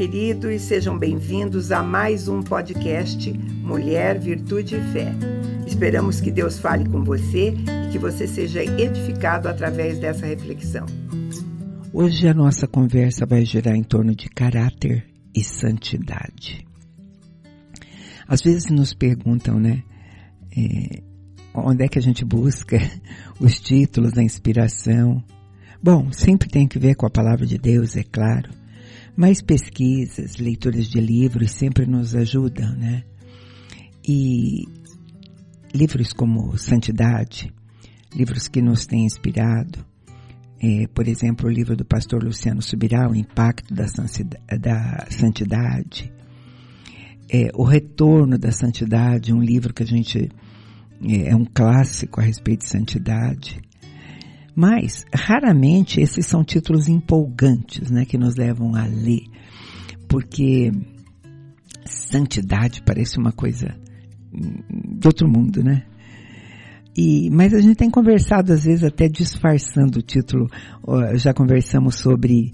Queridos, sejam bem-vindos a mais um podcast Mulher, Virtude e Fé. Esperamos que Deus fale com você e que você seja edificado através dessa reflexão. Hoje a nossa conversa vai girar em torno de caráter e santidade. Às vezes nos perguntam, né? É, onde é que a gente busca os títulos da inspiração? Bom, sempre tem que ver com a palavra de Deus, é claro. Mas pesquisas, leituras de livros sempre nos ajudam, né? E livros como Santidade, livros que nos têm inspirado, é, por exemplo, o livro do pastor Luciano Subirá, O Impacto da, da Santidade, é, O Retorno da Santidade, um livro que a gente é, é um clássico a respeito de santidade. Mas, raramente, esses são títulos empolgantes, né, que nos levam a ler, porque santidade parece uma coisa de outro mundo, né? E, mas a gente tem conversado, às vezes, até disfarçando o título. Já conversamos sobre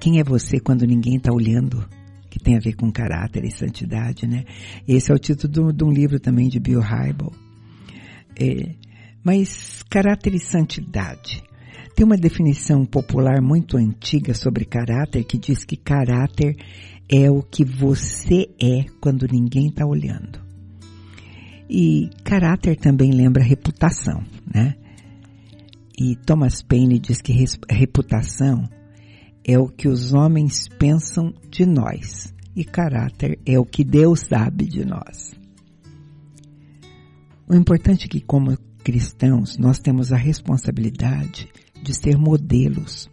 quem é você quando ninguém está olhando, que tem a ver com caráter e santidade, né? Esse é o título de um livro também de Bill Hybel. É, mas caráter e santidade. Tem uma definição popular muito antiga sobre caráter que diz que caráter é o que você é quando ninguém está olhando. E caráter também lembra reputação, né? E Thomas Paine diz que reputação é o que os homens pensam de nós e caráter é o que Deus sabe de nós. O importante é que, como cristãos, nós temos a responsabilidade de ser modelos,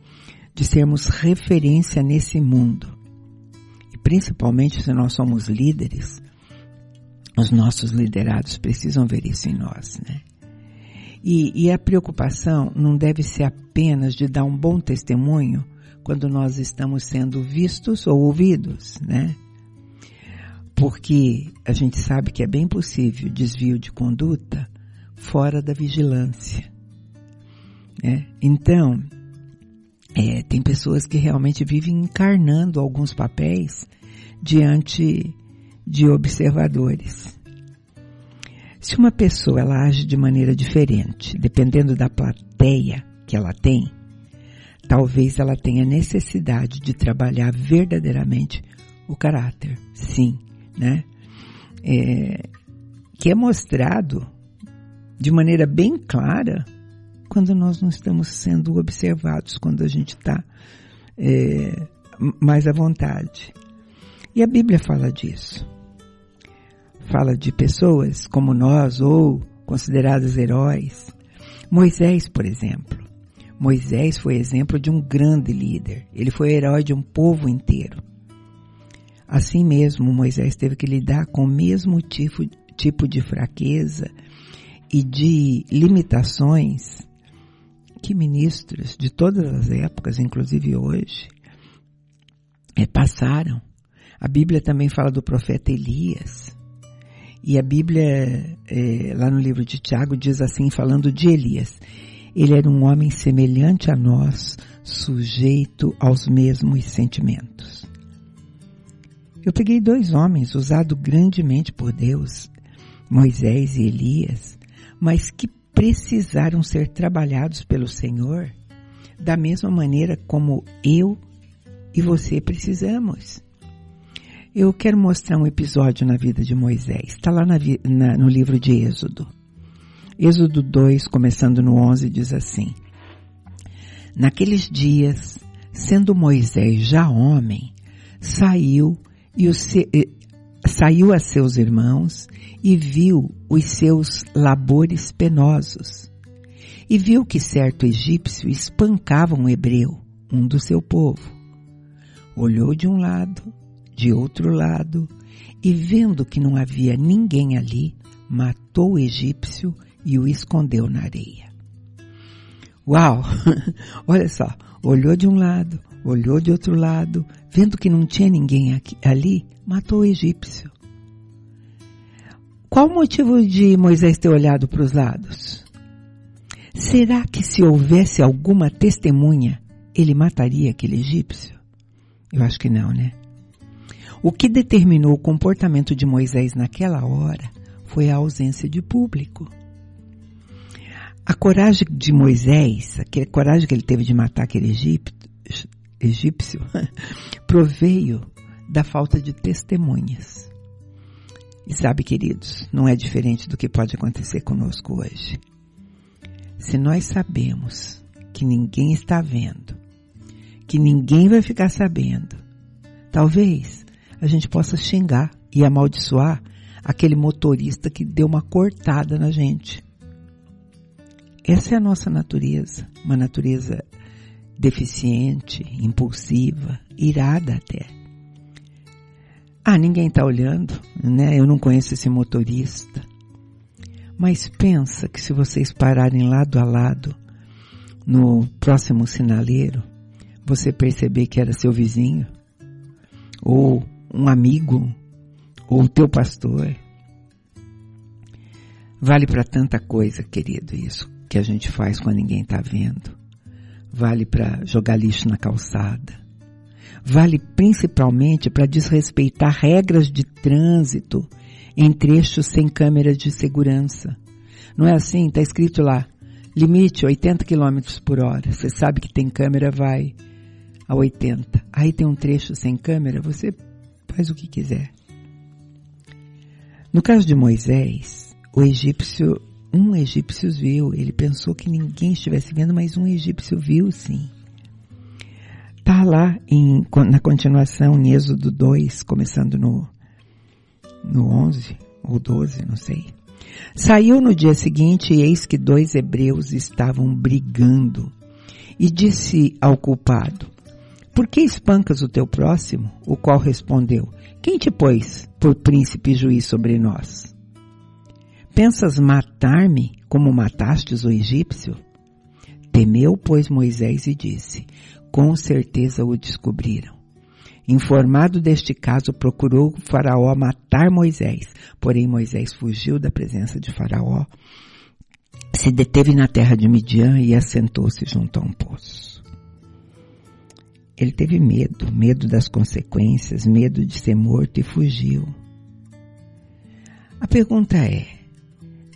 de sermos referência nesse mundo. E principalmente se nós somos líderes, os nossos liderados precisam ver isso em nós, né? E, e, a preocupação não deve ser apenas de dar um bom testemunho quando nós estamos sendo vistos ou ouvidos, né? Porque a gente sabe que é bem possível desvio de conduta fora da vigilância. Né? Então, é, tem pessoas que realmente vivem encarnando alguns papéis diante de observadores. Se uma pessoa ela age de maneira diferente, dependendo da plateia que ela tem, talvez ela tenha necessidade de trabalhar verdadeiramente o caráter, sim, né? É, que é mostrado de maneira bem clara quando nós não estamos sendo observados, quando a gente está é, mais à vontade. E a Bíblia fala disso fala de pessoas como nós ou consideradas heróis. Moisés, por exemplo. Moisés foi exemplo de um grande líder. Ele foi herói de um povo inteiro. Assim mesmo, Moisés teve que lidar com o mesmo tipo, tipo de fraqueza e de limitações que ministros de todas as épocas, inclusive hoje, é, passaram. A Bíblia também fala do profeta Elias. E a Bíblia, é, lá no livro de Tiago, diz assim, falando de Elias: ele era um homem semelhante a nós, sujeito aos mesmos sentimentos. Eu peguei dois homens usados grandemente por Deus, Moisés e Elias, mas que precisaram ser trabalhados pelo Senhor da mesma maneira como eu e você precisamos. Eu quero mostrar um episódio na vida de Moisés. Está lá na, na, no livro de Êxodo. Êxodo 2, começando no 11, diz assim: Naqueles dias, sendo Moisés já homem, saiu e o saiu a seus irmãos e viu os seus labores penosos. E viu que certo egípcio espancava um hebreu, um do seu povo. Olhou de um lado de outro lado, e vendo que não havia ninguém ali, matou o egípcio e o escondeu na areia. Uau! Olha só, olhou de um lado, olhou de outro lado, vendo que não tinha ninguém aqui, ali, matou o egípcio. Qual o motivo de Moisés ter olhado para os lados? Será que se houvesse alguma testemunha, ele mataria aquele egípcio? Eu acho que não, né? O que determinou o comportamento de Moisés naquela hora foi a ausência de público. A coragem de Moisés, a coragem que ele teve de matar aquele egípcio, proveio da falta de testemunhas. E sabe, queridos, não é diferente do que pode acontecer conosco hoje. Se nós sabemos que ninguém está vendo, que ninguém vai ficar sabendo, talvez a gente possa xingar e amaldiçoar aquele motorista que deu uma cortada na gente. Essa é a nossa natureza, uma natureza deficiente, impulsiva, irada até. Ah, ninguém está olhando, né? Eu não conheço esse motorista. Mas pensa que se vocês pararem lado a lado no próximo sinaleiro, você perceber que era seu vizinho, ou um amigo, ou teu pastor. Vale para tanta coisa, querido, isso que a gente faz quando ninguém está vendo. Vale para jogar lixo na calçada. Vale principalmente para desrespeitar regras de trânsito em trechos sem câmeras de segurança. Não é assim? Está escrito lá, limite 80 km por hora. Você sabe que tem câmera, vai a 80. Aí tem um trecho sem câmera, você faz o que quiser. No caso de Moisés, o egípcio, um egípcio viu, ele pensou que ninguém estivesse vendo, mas um egípcio viu sim. Está lá em, na continuação, em Êxodo 2, começando no no 11 ou 12, não sei. Saiu no dia seguinte e eis que dois hebreus estavam brigando. E disse ao culpado, por que espancas o teu próximo? O qual respondeu, quem te pôs por príncipe e juiz sobre nós? Pensas matar-me como matastes o egípcio? Temeu, pois, Moisés e disse, com certeza o descobriram. Informado deste caso, procurou Faraó matar Moisés. Porém, Moisés fugiu da presença de Faraó, se deteve na terra de Midian e assentou-se junto a um poço. Ele teve medo, medo das consequências, medo de ser morto e fugiu. A pergunta é: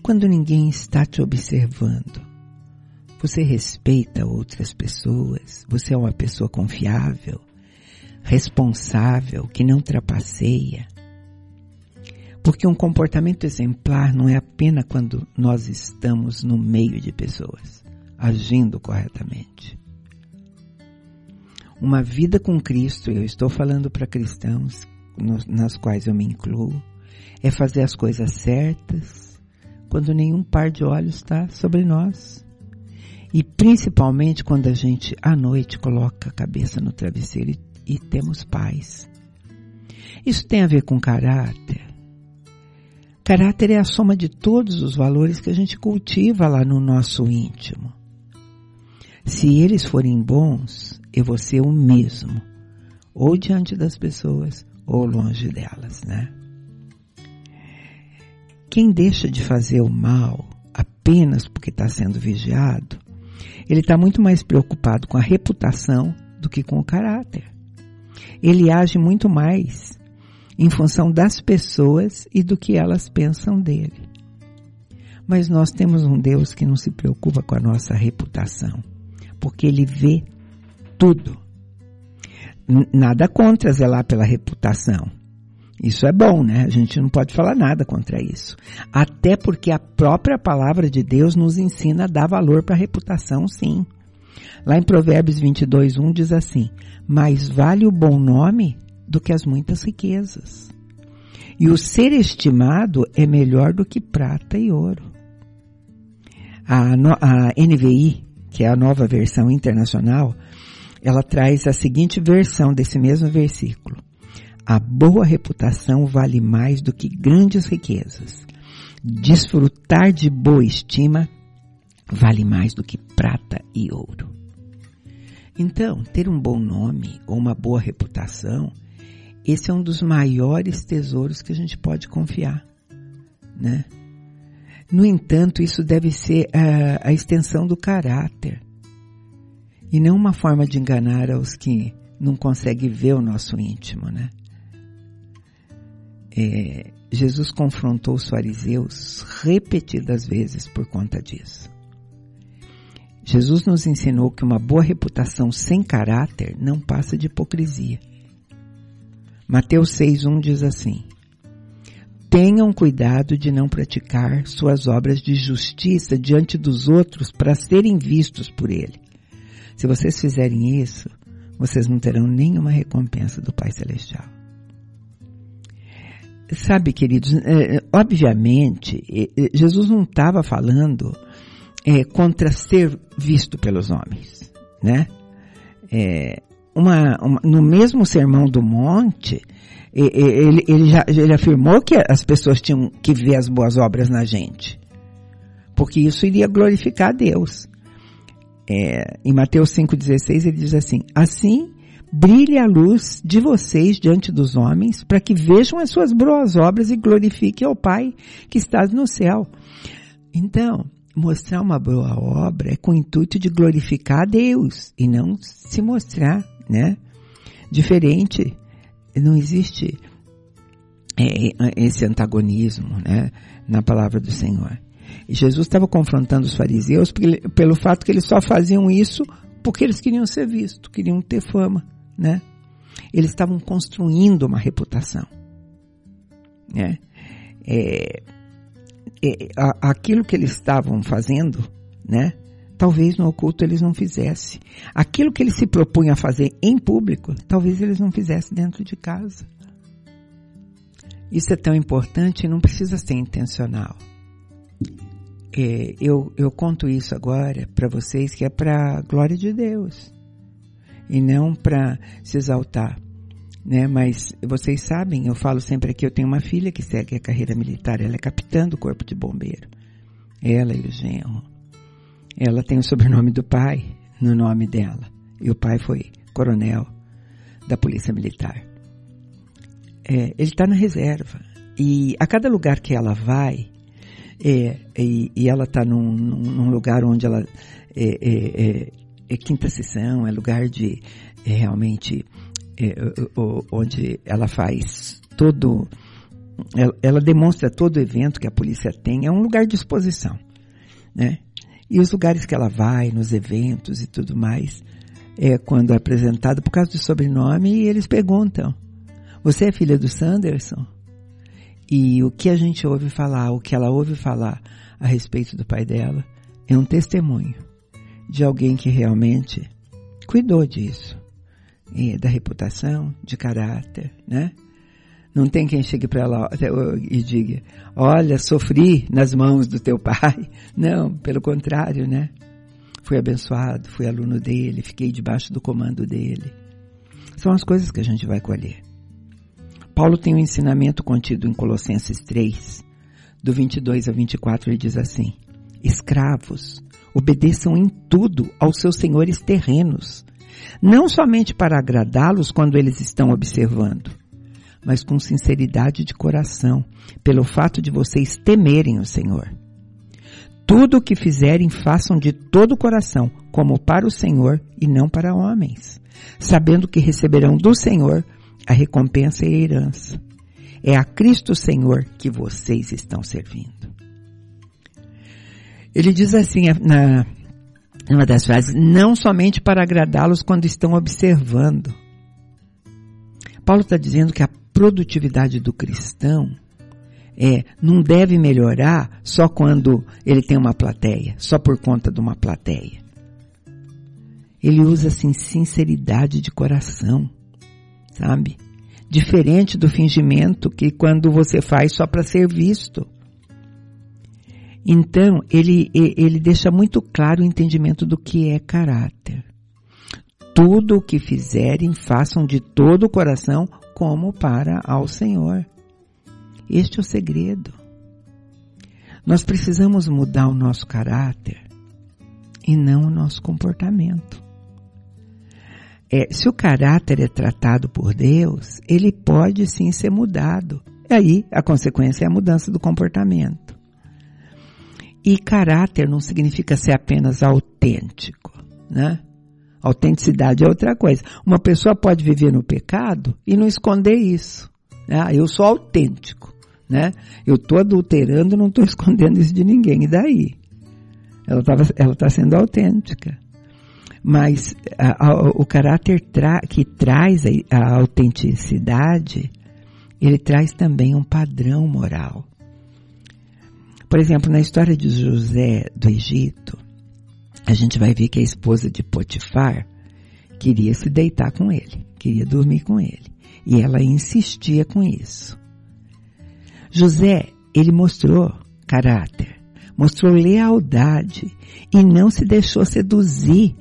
quando ninguém está te observando, você respeita outras pessoas? Você é uma pessoa confiável? responsável, que não trapaceia. Porque um comportamento exemplar não é apenas quando nós estamos no meio de pessoas, agindo corretamente. Uma vida com Cristo, eu estou falando para cristãos, nas quais eu me incluo, é fazer as coisas certas quando nenhum par de olhos está sobre nós. E principalmente quando a gente à noite coloca a cabeça no travesseiro e e temos paz. Isso tem a ver com caráter. Caráter é a soma de todos os valores que a gente cultiva lá no nosso íntimo. Se eles forem bons, eu vou ser o mesmo, ou diante das pessoas, ou longe delas, né? Quem deixa de fazer o mal apenas porque está sendo vigiado, ele está muito mais preocupado com a reputação do que com o caráter ele age muito mais em função das pessoas e do que elas pensam dele. Mas nós temos um Deus que não se preocupa com a nossa reputação, porque ele vê tudo. Nada contra zelar pela reputação. Isso é bom, né? A gente não pode falar nada contra isso. Até porque a própria palavra de Deus nos ensina a dar valor para a reputação, sim. Lá em Provérbios 22, 1 diz assim: Mais vale o bom nome do que as muitas riquezas. E o ser estimado é melhor do que prata e ouro. A, a NVI, que é a nova versão internacional, ela traz a seguinte versão desse mesmo versículo. A boa reputação vale mais do que grandes riquezas. Desfrutar de boa estima vale mais do que prata e ouro. Então, ter um bom nome ou uma boa reputação, esse é um dos maiores tesouros que a gente pode confiar, né? No entanto, isso deve ser a, a extensão do caráter e não uma forma de enganar aos que não conseguem ver o nosso íntimo, né? É, Jesus confrontou os fariseus repetidas vezes por conta disso. Jesus nos ensinou que uma boa reputação sem caráter não passa de hipocrisia. Mateus 6,1 diz assim: Tenham cuidado de não praticar suas obras de justiça diante dos outros para serem vistos por ele. Se vocês fizerem isso, vocês não terão nenhuma recompensa do Pai Celestial. Sabe, queridos, é, obviamente, Jesus não estava falando é, contra ser visto pelos homens, né? É, uma, uma, no mesmo sermão do monte, ele, ele, já, ele afirmou que as pessoas tinham que ver as boas obras na gente, porque isso iria glorificar a Deus. É, em Mateus 5,16 ele diz assim, assim brilhe a luz de vocês diante dos homens, para que vejam as suas boas obras e glorifiquem ao Pai que está no céu. Então, mostrar uma boa obra é com o intuito de glorificar a Deus e não se mostrar, né? Diferente, não existe é, esse antagonismo, né? Na palavra do Senhor. E Jesus estava confrontando os fariseus pelo fato que eles só faziam isso porque eles queriam ser vistos, queriam ter fama né? Eles estavam construindo uma reputação, né? É, é, aquilo que eles estavam fazendo, né? Talvez no oculto eles não fizessem. Aquilo que eles se propunham a fazer em público, talvez eles não fizessem dentro de casa. Isso é tão importante e não precisa ser intencional. É, eu, eu conto isso agora para vocês que é para a glória de Deus e não para se exaltar. Né? Mas vocês sabem, eu falo sempre aqui, eu tenho uma filha que segue a carreira militar, ela é capitã do corpo de bombeiro. Ela e o genro. Ela tem o sobrenome do pai no nome dela. E o pai foi coronel da polícia militar. É, ele está na reserva. E a cada lugar que ela vai, é, e, e, ela está num, num, lugar onde ela é, é, quinta sessão, é lugar de é, realmente é, onde ela faz todo, ela, ela, demonstra todo o evento que a polícia tem, é um lugar de exposição, né? E os lugares que ela vai, nos eventos e tudo mais, é quando é apresentado por causa do sobrenome eles perguntam, você é filha do Sanderson? E o que a gente ouve falar, o que ela ouve falar a respeito do pai dela, é um testemunho de alguém que realmente cuidou disso, e da reputação, de caráter, né? Não tem quem chegue para ela e diga, olha, sofri nas mãos do teu pai. Não, pelo contrário, né? Fui abençoado, fui aluno dele, fiquei debaixo do comando dele. São as coisas que a gente vai colher. Paulo tem um ensinamento contido em Colossenses 3, do 22 a 24, ele diz assim: Escravos, Obedeçam em tudo aos seus senhores terrenos, não somente para agradá-los quando eles estão observando, mas com sinceridade de coração, pelo fato de vocês temerem o Senhor. Tudo o que fizerem, façam de todo o coração, como para o Senhor e não para homens, sabendo que receberão do Senhor a recompensa e a herança. É a Cristo Senhor que vocês estão servindo. Ele diz assim na uma das frases, não somente para agradá-los quando estão observando. Paulo está dizendo que a produtividade do cristão é, não deve melhorar só quando ele tem uma plateia, só por conta de uma plateia. Ele usa assim sinceridade de coração, sabe? Diferente do fingimento que quando você faz só para ser visto. Então, ele, ele deixa muito claro o entendimento do que é caráter. Tudo o que fizerem, façam de todo o coração, como para ao Senhor. Este é o segredo. Nós precisamos mudar o nosso caráter e não o nosso comportamento. É, se o caráter é tratado por Deus, ele pode sim ser mudado. E aí a consequência é a mudança do comportamento. E caráter não significa ser apenas autêntico, né? Autenticidade é outra coisa. Uma pessoa pode viver no pecado e não esconder isso. Né? Eu sou autêntico, né? Eu estou adulterando, não estou escondendo isso de ninguém. E daí? Ela está tá sendo autêntica. Mas a, a, o caráter tra, que traz a, a autenticidade, ele traz também um padrão moral. Por exemplo, na história de José do Egito, a gente vai ver que a esposa de Potifar queria se deitar com ele, queria dormir com ele. E ela insistia com isso. José, ele mostrou caráter, mostrou lealdade e não se deixou seduzir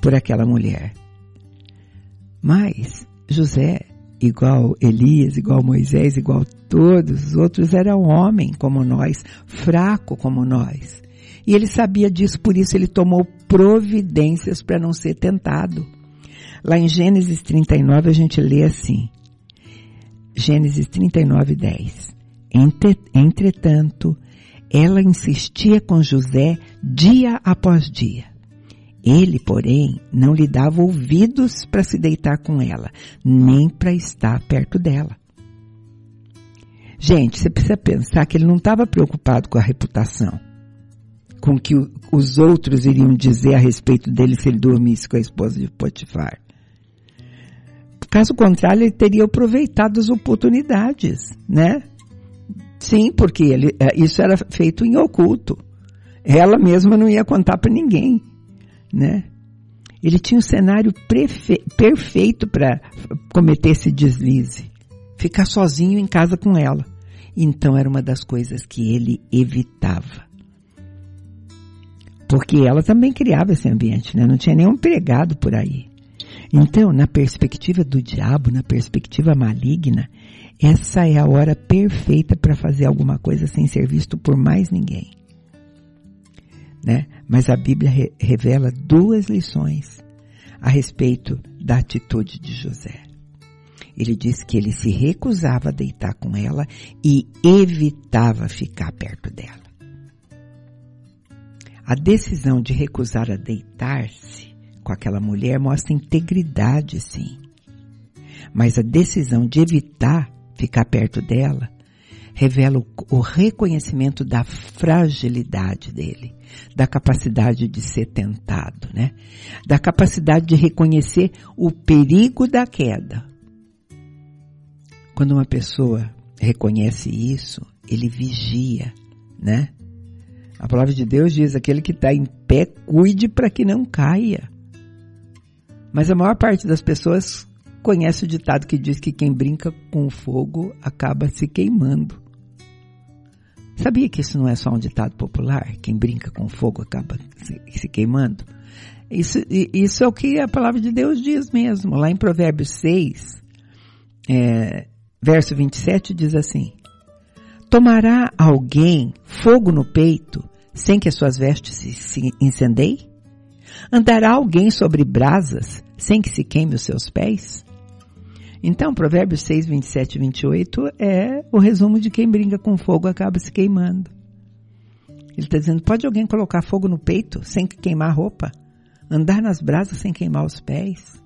por aquela mulher. Mas José, igual Elias, igual Moisés, igual todos os outros, era um homem como nós, fraco como nós. E ele sabia disso, por isso ele tomou providências para não ser tentado. Lá em Gênesis 39 a gente lê assim. Gênesis 39, 10. Entretanto, ela insistia com José dia após dia. Ele, porém, não lhe dava ouvidos para se deitar com ela, nem para estar perto dela. Gente, você precisa pensar que ele não estava preocupado com a reputação, com o que os outros iriam dizer a respeito dele se ele dormisse com a esposa de Potifar. Caso contrário, ele teria aproveitado as oportunidades, né? Sim, porque ele, é, isso era feito em oculto. Ela mesma não ia contar para ninguém, né? Ele tinha um cenário perfeito para cometer esse deslize. Ficar sozinho em casa com ela. Então era uma das coisas que ele evitava. Porque ela também criava esse ambiente, né? Não tinha nenhum empregado por aí. Então, na perspectiva do diabo, na perspectiva maligna, essa é a hora perfeita para fazer alguma coisa sem ser visto por mais ninguém. Né? Mas a Bíblia re revela duas lições a respeito da atitude de José. Ele diz que ele se recusava a deitar com ela e evitava ficar perto dela. A decisão de recusar a deitar-se com aquela mulher mostra integridade, sim. Mas a decisão de evitar ficar perto dela revela o, reconhecimento da fragilidade dele, da capacidade de ser tentado, né? Da capacidade de reconhecer o perigo da queda. Quando uma pessoa reconhece isso, ele vigia, né? A palavra de Deus diz: aquele que está em pé, cuide para que não caia. Mas a maior parte das pessoas conhece o ditado que diz que quem brinca com fogo acaba se queimando. Sabia que isso não é só um ditado popular? Quem brinca com fogo acaba se, queimando? Isso, isso é o que a palavra de Deus diz mesmo. Lá em Provérbios 6, é, verso 27 diz assim: Tomará alguém fogo no peito sem que as suas vestes se, se incendeiem? Andará alguém sobre brasas sem que se queime os seus pés? Então, Provérbios 6, 27 e 28 é o resumo de quem brinca com fogo acaba se queimando. Ele está dizendo, pode alguém colocar fogo no peito sem queimar a roupa? Andar nas brasas sem queimar os pés?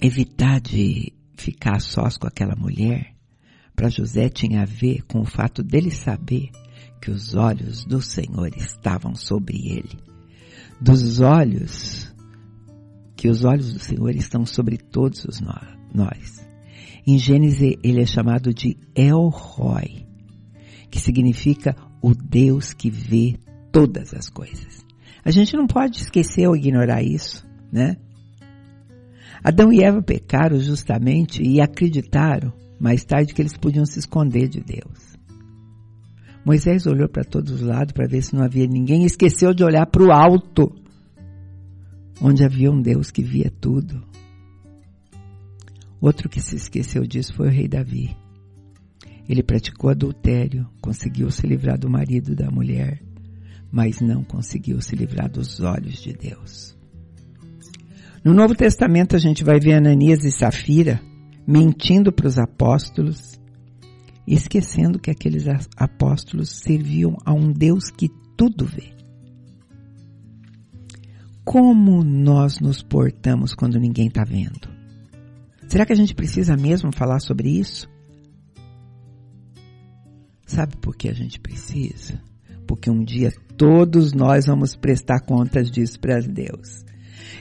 Evitar de ficar sós com aquela mulher, para José tinha a ver com o fato dele saber que os olhos do Senhor estavam sobre ele. Dos olhos, que os olhos do Senhor estão sobre todos os nós. Em Gênesis ele é chamado de El Roy, que significa o Deus que vê todas as coisas. A gente não pode esquecer ou ignorar isso, né? Adão e Eva pecaram justamente e acreditaram mais tarde que eles podiam se esconder de Deus. Moisés olhou para todos os lados para ver se não havia ninguém e esqueceu de olhar para o alto, onde havia um Deus que via tudo. Outro que se esqueceu disso foi o rei Davi. Ele praticou adultério, conseguiu se livrar do marido da mulher, mas não conseguiu se livrar dos olhos de Deus. No Novo Testamento a gente vai ver Ananias e Safira mentindo para os apóstolos, esquecendo que aqueles apóstolos serviam a um Deus que tudo vê. Como nós nos portamos quando ninguém está vendo? Será que a gente precisa mesmo falar sobre isso? Sabe por que a gente precisa? Porque um dia todos nós vamos prestar contas disso para Deus.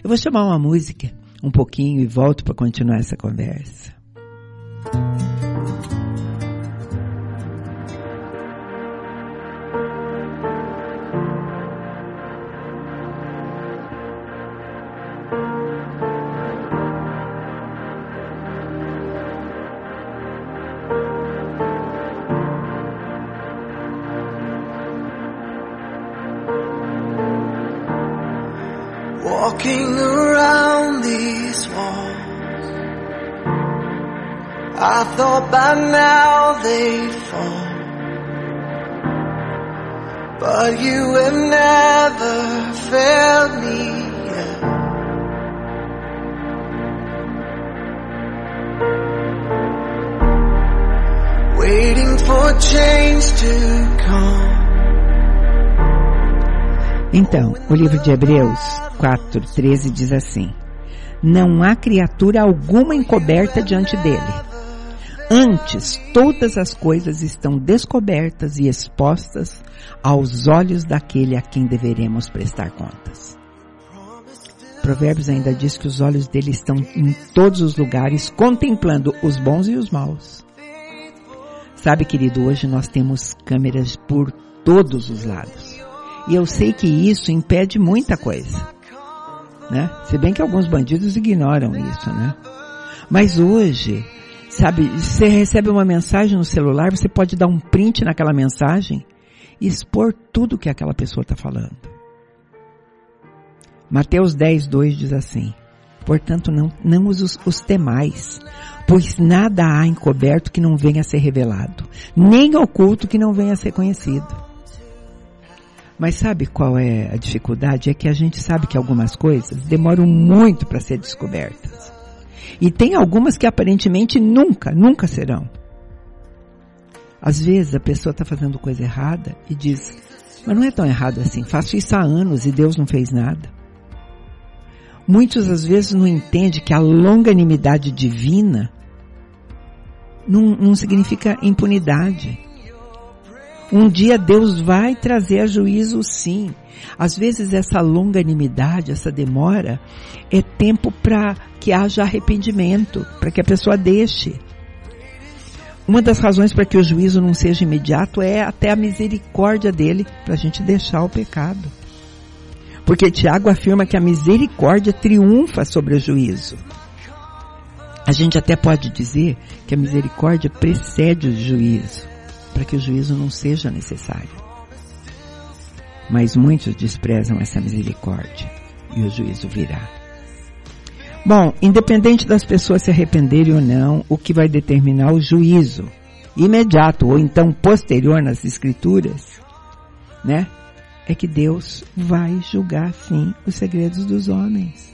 Eu vou chamar uma música um pouquinho e volto para continuar essa conversa. Waiting for change to come. Então, o livro de Hebreus 4:13 diz assim: Não há criatura alguma encoberta diante dele Antes, todas as coisas estão descobertas e expostas aos olhos daquele a quem deveremos prestar contas. Provérbios ainda diz que os olhos dele estão em todos os lugares, contemplando os bons e os maus. Sabe, querido, hoje nós temos câmeras por todos os lados. E eu sei que isso impede muita coisa. Né? Se bem que alguns bandidos ignoram isso, né? Mas hoje, Sabe, você recebe uma mensagem no celular, você pode dar um print naquela mensagem e expor tudo que aquela pessoa está falando. Mateus 10, 2 diz assim, portanto não, não os, os temais, pois nada há encoberto que não venha a ser revelado, nem oculto que não venha a ser conhecido. Mas sabe qual é a dificuldade? É que a gente sabe que algumas coisas demoram muito para ser descobertas. E tem algumas que aparentemente nunca, nunca serão. Às vezes a pessoa está fazendo coisa errada e diz, mas não é tão errado assim, faço isso há anos e Deus não fez nada. Muitos às vezes não entendem que a longanimidade divina não, não significa impunidade. Um dia Deus vai trazer a juízo sim. Às vezes essa longanimidade, essa demora, é tempo para que haja arrependimento, para que a pessoa deixe. Uma das razões para que o juízo não seja imediato é até a misericórdia dele para a gente deixar o pecado. Porque Tiago afirma que a misericórdia triunfa sobre o juízo. A gente até pode dizer que a misericórdia precede o juízo, para que o juízo não seja necessário. Mas muitos desprezam essa misericórdia e o juízo virá. Bom, independente das pessoas se arrependerem ou não, o que vai determinar o juízo imediato ou então posterior nas escrituras, né? É que Deus vai julgar sim os segredos dos homens.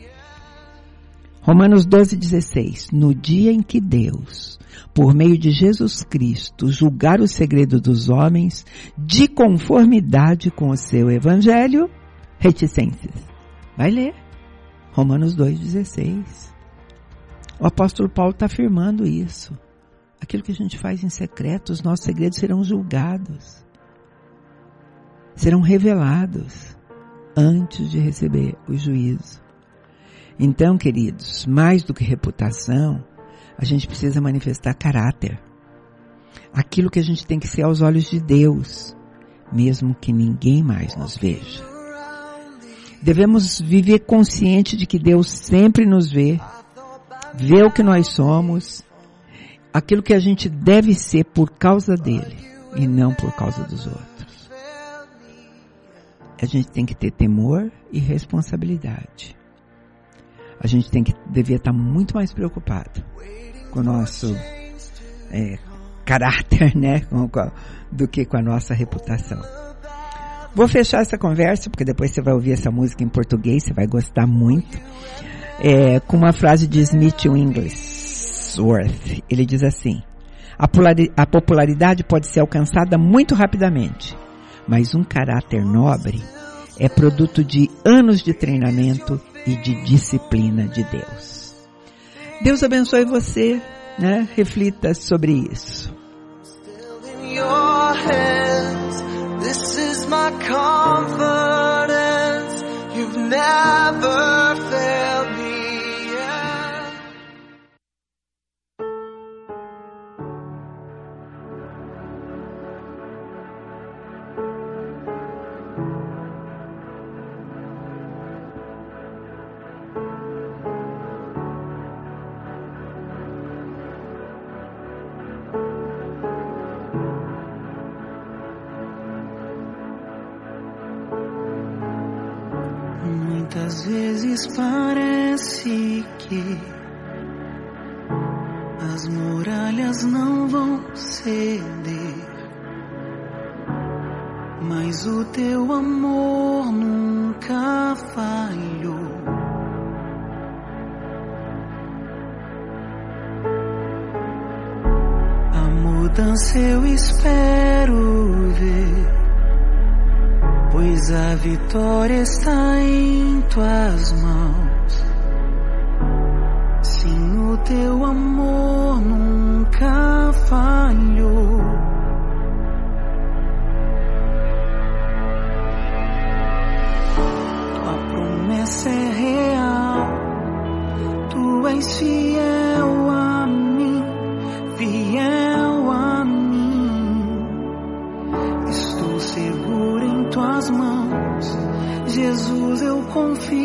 Romanos 12, 16. No dia em que Deus, por meio de Jesus Cristo, julgar o segredo dos homens de conformidade com o seu evangelho, reticências. Vai ler. Romanos 2,16. O apóstolo Paulo está afirmando isso. Aquilo que a gente faz em secreto, os nossos segredos serão julgados. Serão revelados antes de receber o juízo. Então, queridos, mais do que reputação, a gente precisa manifestar caráter. Aquilo que a gente tem que ser aos olhos de Deus, mesmo que ninguém mais nos veja. Devemos viver consciente de que Deus sempre nos vê, vê o que nós somos, aquilo que a gente deve ser por causa dele e não por causa dos outros. A gente tem que ter temor e responsabilidade. A gente tem que devia estar muito mais preocupado com o nosso é, caráter, né, do que com a nossa reputação. Vou fechar essa conversa, porque depois você vai ouvir essa música em português, você vai gostar muito, é, com uma frase de Smith Wigglesworth. Ele diz assim, A popularidade pode ser alcançada muito rapidamente, mas um caráter nobre é produto de anos de treinamento e de disciplina de Deus. Deus abençoe você, né? Reflita sobre isso. Never failed vezes parece que as muralhas não vão ceder, mas o teu amor nunca falhou. A mudança eu espero ver pois a vitória está em tuas mãos. Sim, o teu amor nunca falhou. Tua promessa é real, tu és fiel seguro tuas